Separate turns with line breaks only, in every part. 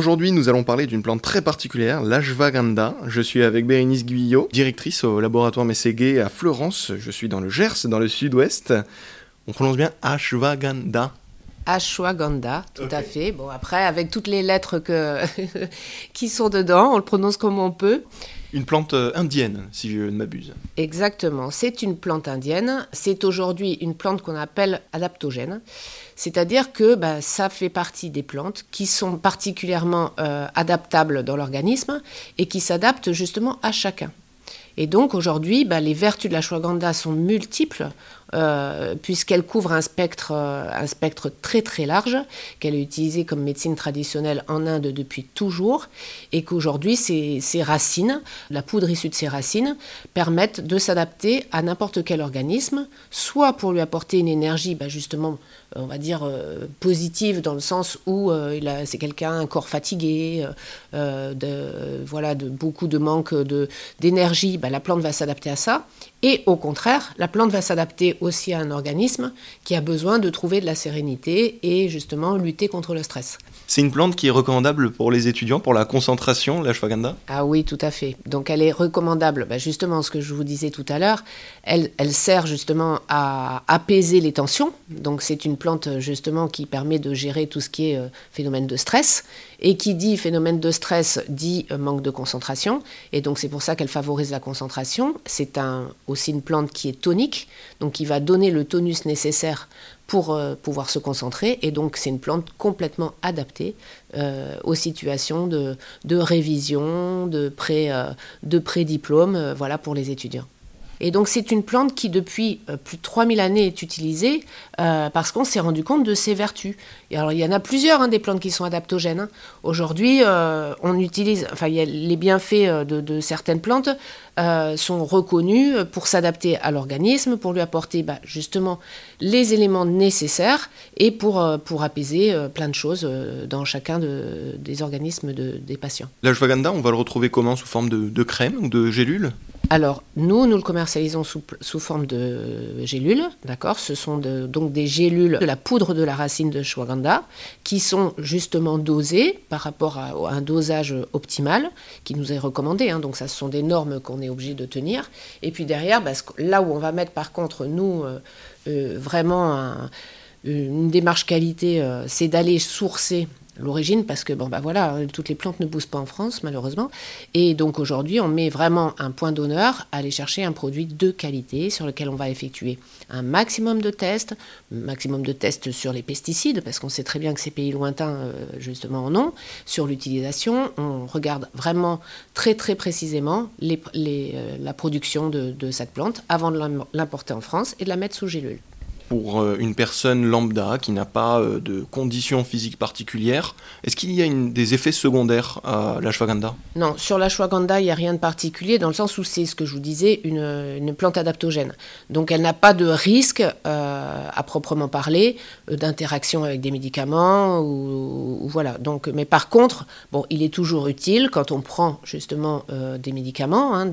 Aujourd'hui, nous allons parler d'une plante très particulière, l'ashwagandha. Je suis avec Bérénice Guyot, directrice au laboratoire Mességué à Florence. Je suis dans le Gers, dans le sud-ouest. On prononce bien ashwagandha.
Ashwagandha, tout à fait. Bon, après, avec toutes les lettres que qui sont dedans, on le prononce comme on peut.
Une plante euh, indienne, si je ne m'abuse.
Exactement, c'est une plante indienne. C'est aujourd'hui une plante qu'on appelle adaptogène. C'est-à-dire que bah, ça fait partie des plantes qui sont particulièrement euh, adaptables dans l'organisme et qui s'adaptent justement à chacun. Et donc aujourd'hui, bah, les vertus de la l'ashwagandha sont multiples. Euh, puisqu'elle couvre un spectre, euh, un spectre très très large, qu'elle est utilisée comme médecine traditionnelle en Inde depuis toujours, et qu'aujourd'hui ces, racines, la poudre issue de ces racines, permettent de s'adapter à n'importe quel organisme, soit pour lui apporter une énergie bah, justement on va dire, euh, positive dans le sens où c'est quelqu'un, un corps fatigué, de, voilà, de, beaucoup de manque d'énergie, bah, la plante va s'adapter à ça. Et au contraire, la plante va s'adapter aussi à un organisme qui a besoin de trouver de la sérénité et justement lutter contre le stress.
C'est une plante qui est recommandable pour les étudiants, pour la concentration, la shwaganda
Ah oui, tout à fait. Donc elle est recommandable, bah, justement ce que je vous disais tout à l'heure, elle, elle sert justement à apaiser les tensions. Donc c'est une plante justement qui permet de gérer tout ce qui est euh, phénomène de stress. Et qui dit phénomène de stress dit euh, manque de concentration. Et donc c'est pour ça qu'elle favorise la concentration. C'est un, aussi une plante qui est tonique, donc qui va donner le tonus nécessaire pour euh, pouvoir se concentrer. Et donc, c'est une plante complètement adaptée euh, aux situations de, révision, de pré-diplôme, euh, voilà, pour les étudiants. Et donc c'est une plante qui depuis euh, plus de 3000 années est utilisée euh, parce qu'on s'est rendu compte de ses vertus. Et alors il y en a plusieurs hein, des plantes qui sont adaptogènes. Hein. Aujourd'hui, euh, on utilise, enfin les bienfaits de, certaines plantes sont reconnus pour s'adapter à l'organisme, pour lui apporter bah, justement les éléments nécessaires et pour, apaiser plein de choses dans chacun des organismes des patients.
La L'ashwagandha, on va le retrouver comment? Sous forme de, de crème ou de gélule?
Alors, nous, nous le commercialisons sous, forme de gélules, d'accord? Ce sont donc des gélules de la poudre de la racine de Shwaganda qui sont justement dosées par rapport à, un dosage optimal qui nous est recommandé. Hein. donc, ça, ce sont des normes qu'on est obligé de tenir. Et puis derrière, bah, là où on va mettre par contre, nous, euh, euh, vraiment une démarche qualité, euh, c'est d'aller sourcer l'origine parce que bon bah voilà toutes les plantes ne poussent pas en France malheureusement. Et donc aujourd'hui on met vraiment un point d'honneur à aller chercher un produit de qualité sur lequel on va effectuer un maximum de tests maximum de tests sur les pesticides parce qu'on sait très bien que ces pays lointains euh, justement en ont sur l'utilisation. On regarde vraiment très très précisément euh, la production de, de cette plante avant de l'importer en France et de la mettre sous gélule
pour euh, une personne lambda qui n'a pas euh, de conditions physiques particulières. Est-ce qu'il y a des effets secondaires à l'ashwagandha?
Non, sur l'ashwagandha, il n'y a rien de particulier dans le sens où c'est ce que je vous disais, une, plante adaptogène. Donc elle n'a pas de risque euh, à proprement parler d'interaction avec des médicaments ou, voilà. Donc, mais par contre, bon, il est toujours utile quand on prend justement des médicaments hein,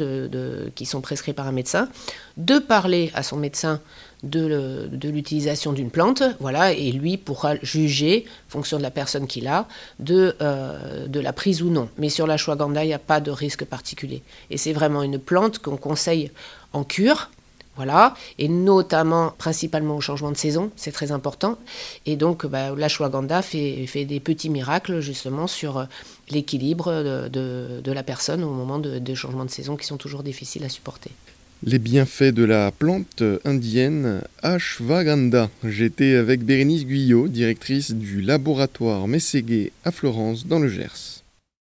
qui sont prescrits par un médecin, de parler à son médecin de, l'utilisation d'une plante, voilà, et lui pourra juger, fonction de la personne qu'il a, de, euh, de la prise ou non. Mais sur la shwagandha, il n'y a pas de risque particulier. Et c'est vraiment une plante qu'on conseille en cure, voilà, et notamment, principalement au changement de saison, c'est très important. Et donc, bah, la shwagandha fait, fait, des petits miracles justement sur euh, l'équilibre de, de, la personne au moment de, de changements de saison qui sont toujours difficiles à supporter.
Les bienfaits de la plante indienne Ashwagandha. J'étais avec Bérénice Guyot, directrice du laboratoire Mességué à Florence dans le Gers.